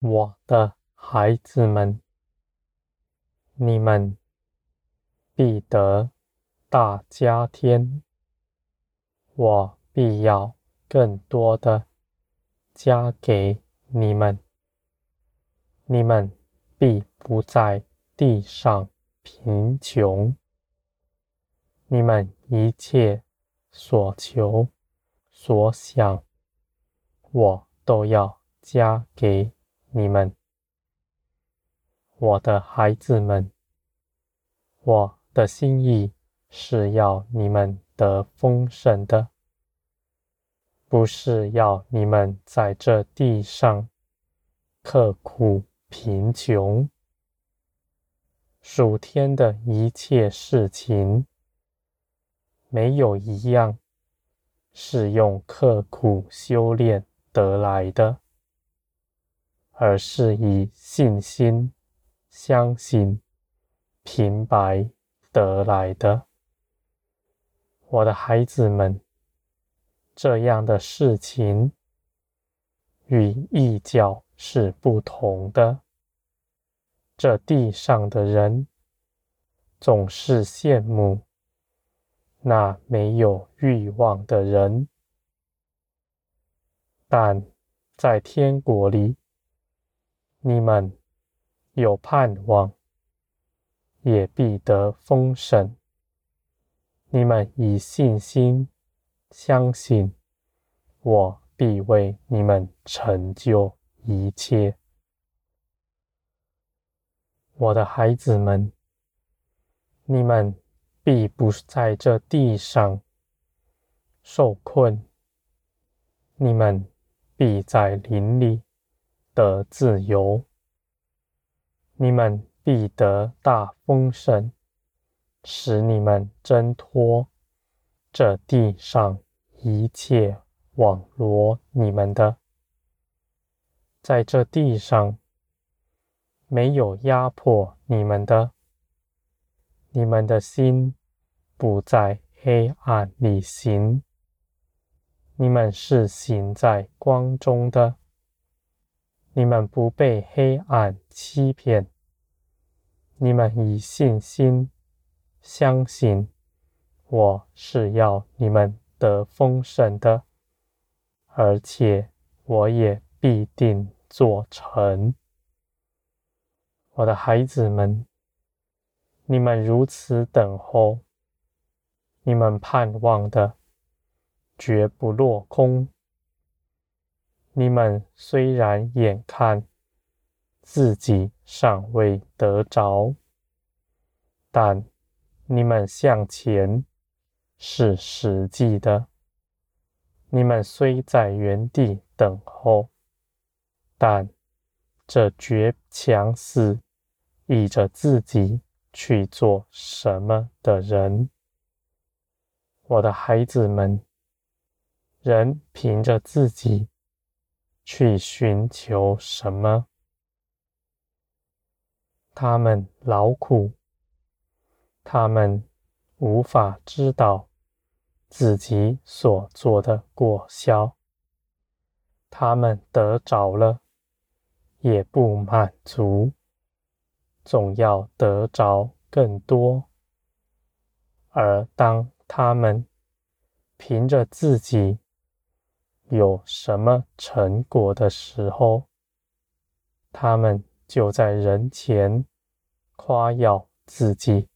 我的孩子们，你们必得大家添，我必要更多的加给你们，你们必不在地上贫穷，你们一切所求所想，我都要加给你们，我的孩子们，我的心意是要你们得丰盛的，不是要你们在这地上刻苦贫穷。属天的一切事情，没有一样是用刻苦修炼得来的。而是以信心相信、平白得来的，我的孩子们，这样的事情与异教是不同的。这地上的人总是羡慕那没有欲望的人，但在天国里。你们有盼望，也必得丰盛。你们以信心相信，我必为你们成就一切。我的孩子们，你们必不在这地上受困，你们必在林里。得自由，你们必得大丰盛，使你们挣脱这地上一切网罗你们的。在这地上没有压迫你们的，你们的心不在黑暗里行，你们是行在光中的。你们不被黑暗欺骗，你们以信心相信，我是要你们得丰盛的，而且我也必定做成。我的孩子们，你们如此等候，你们盼望的绝不落空。你们虽然眼看自己尚未得着，但你们向前是实际的。你们虽在原地等候，但这绝强势依着自己去做什么的人，我的孩子们，人凭着自己。去寻求什么？他们劳苦，他们无法知道自己所做的果效。他们得着了，也不满足，总要得着更多。而当他们凭着自己，有什么成果的时候，他们就在人前夸耀自己。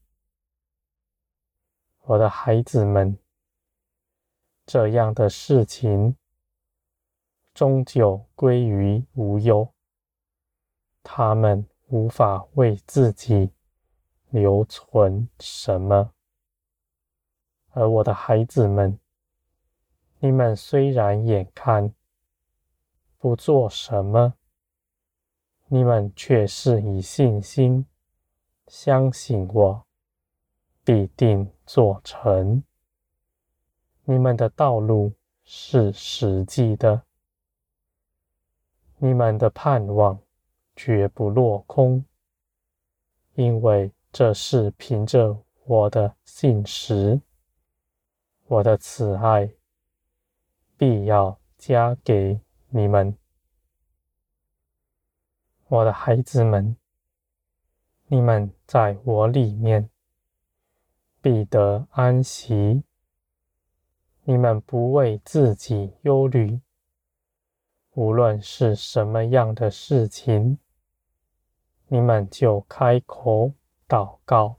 我的孩子们，这样的事情终究归于无忧，他们无法为自己留存什么，而我的孩子们。你们虽然眼看不做什么，你们却是以信心相信我必定做成。你们的道路是实际的，你们的盼望绝不落空，因为这是凭着我的信实，我的慈爱。必要加给你们。我的孩子们，你们在我里面必得安息。你们不为自己忧虑，无论是什么样的事情，你们就开口祷告，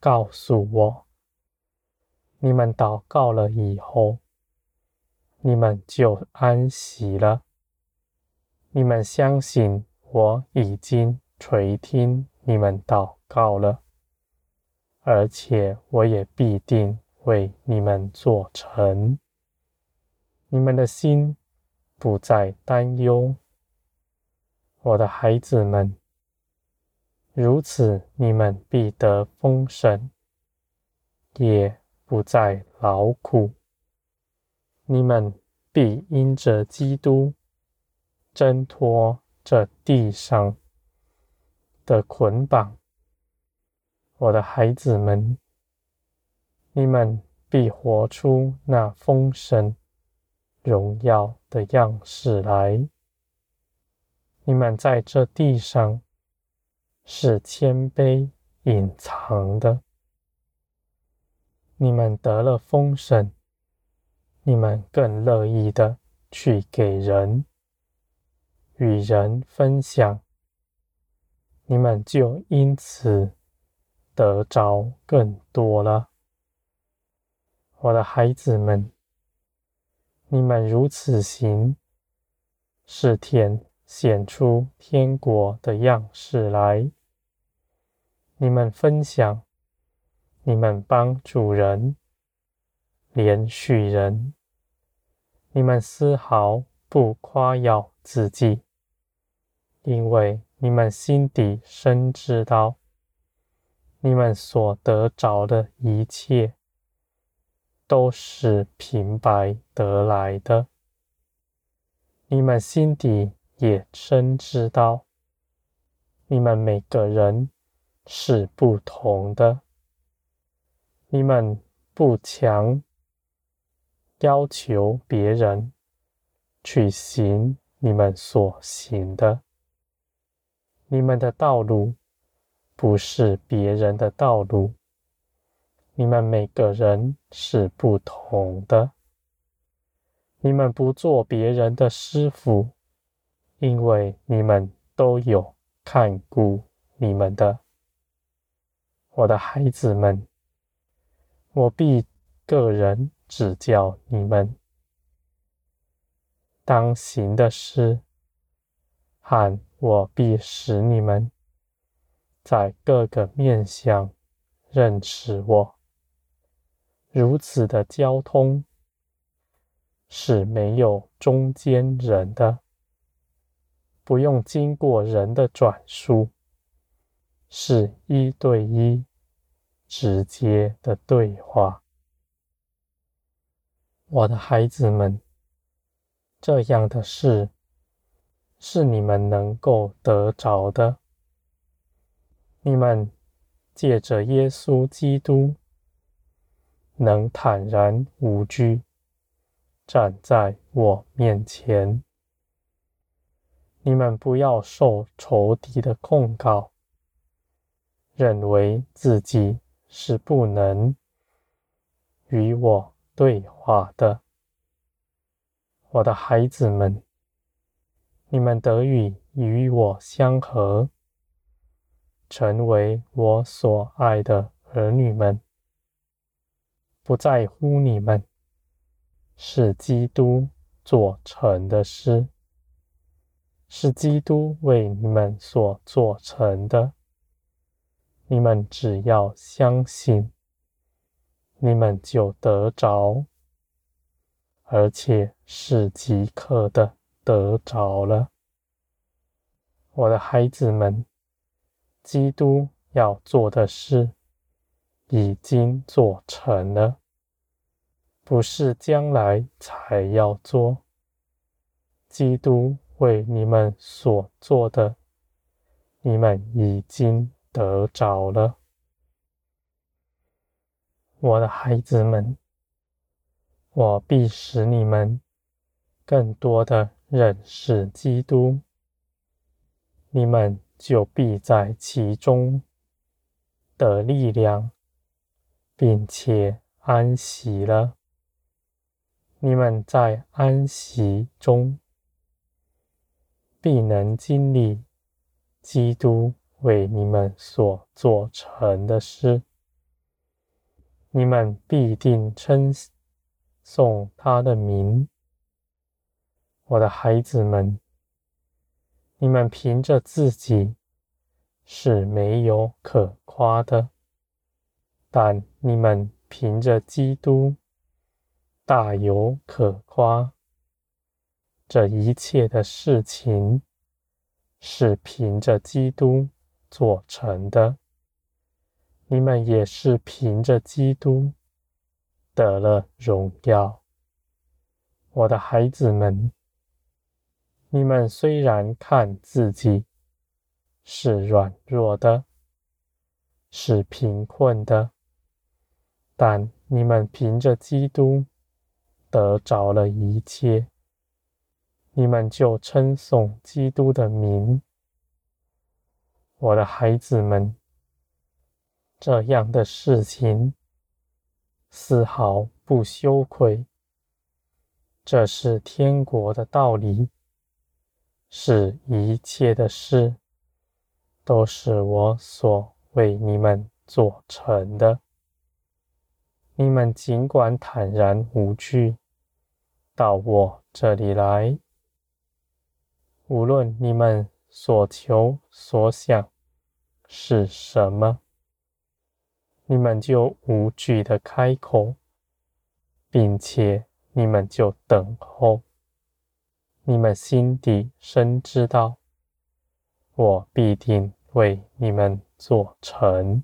告诉我。你们祷告了以后，你们就安息了。你们相信我已经垂听你们祷告了，而且我也必定。为你们做成，你们的心不再担忧，我的孩子们。如此，你们必得丰盛，也不再劳苦。你们必因着基督挣脱这地上的捆绑，我的孩子们。你们必活出那丰盛荣耀的样式来。你们在这地上是谦卑隐藏的。你们得了丰盛，你们更乐意的去给人，与人分享，你们就因此得着更多了。我的孩子们，你们如此行，是天显出天国的样式来。你们分享，你们帮助人，怜恤人，你们丝毫不夸耀自己，因为你们心底深知道，你们所得着的一切。都是平白得来的。你们心底也深知道，你们每个人是不同的。你们不强要求别人去行你们所行的。你们的道路不是别人的道路。你们每个人是不同的，你们不做别人的师傅，因为你们都有看顾你们的。我的孩子们，我必个人指教你们当行的事，喊我必使你们在各个面向认识我。如此的交通是没有中间人的，不用经过人的转述，是一对一直接的对话。我的孩子们，这样的事是你们能够得着的。你们借着耶稣基督。能坦然无惧站在我面前，你们不要受仇敌的控告，认为自己是不能与我对话的。我的孩子们，你们得以与我相合，成为我所爱的儿女们。不在乎你们，是基督做成的事，是基督为你们所做成的。你们只要相信，你们就得着，而且是即刻的得着了。我的孩子们，基督要做的事。已经做成了，不是将来才要做。基督为你们所做的，你们已经得着了。我的孩子们，我必使你们更多的认识基督，你们就必在其中得力量，并且安息了。你们在安息中，必能经历基督为你们所做成的事。你们必定称颂他的名，我的孩子们。你们凭着自己是没有可夸的，但你们凭着基督大有可夸。这一切的事情是凭着基督做成的，你们也是凭着基督得了荣耀，我的孩子们。你们虽然看自己是软弱的，是贫困的，但你们凭着基督得着了一切，你们就称颂基督的名。我的孩子们，这样的事情丝毫不羞愧，这是天国的道理。是一切的事，都是我所为你们做成的。你们尽管坦然无惧，到我这里来。无论你们所求所想是什么，你们就无惧地开口，并且你们就等候。你们心底深知道，我必定为你们做成。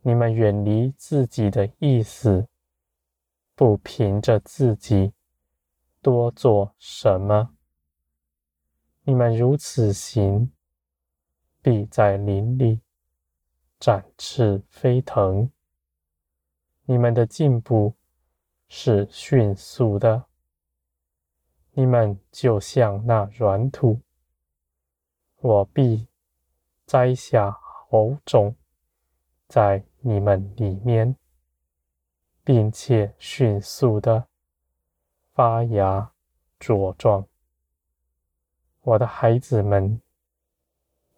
你们远离自己的意思，不凭着自己多做什么。你们如此行，必在林里展翅飞腾。你们的进步是迅速的。你们就像那软土，我必栽下好种在你们里面，并且迅速的发芽茁壮。我的孩子们，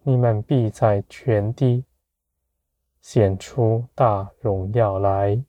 你们必在全地显出大荣耀来。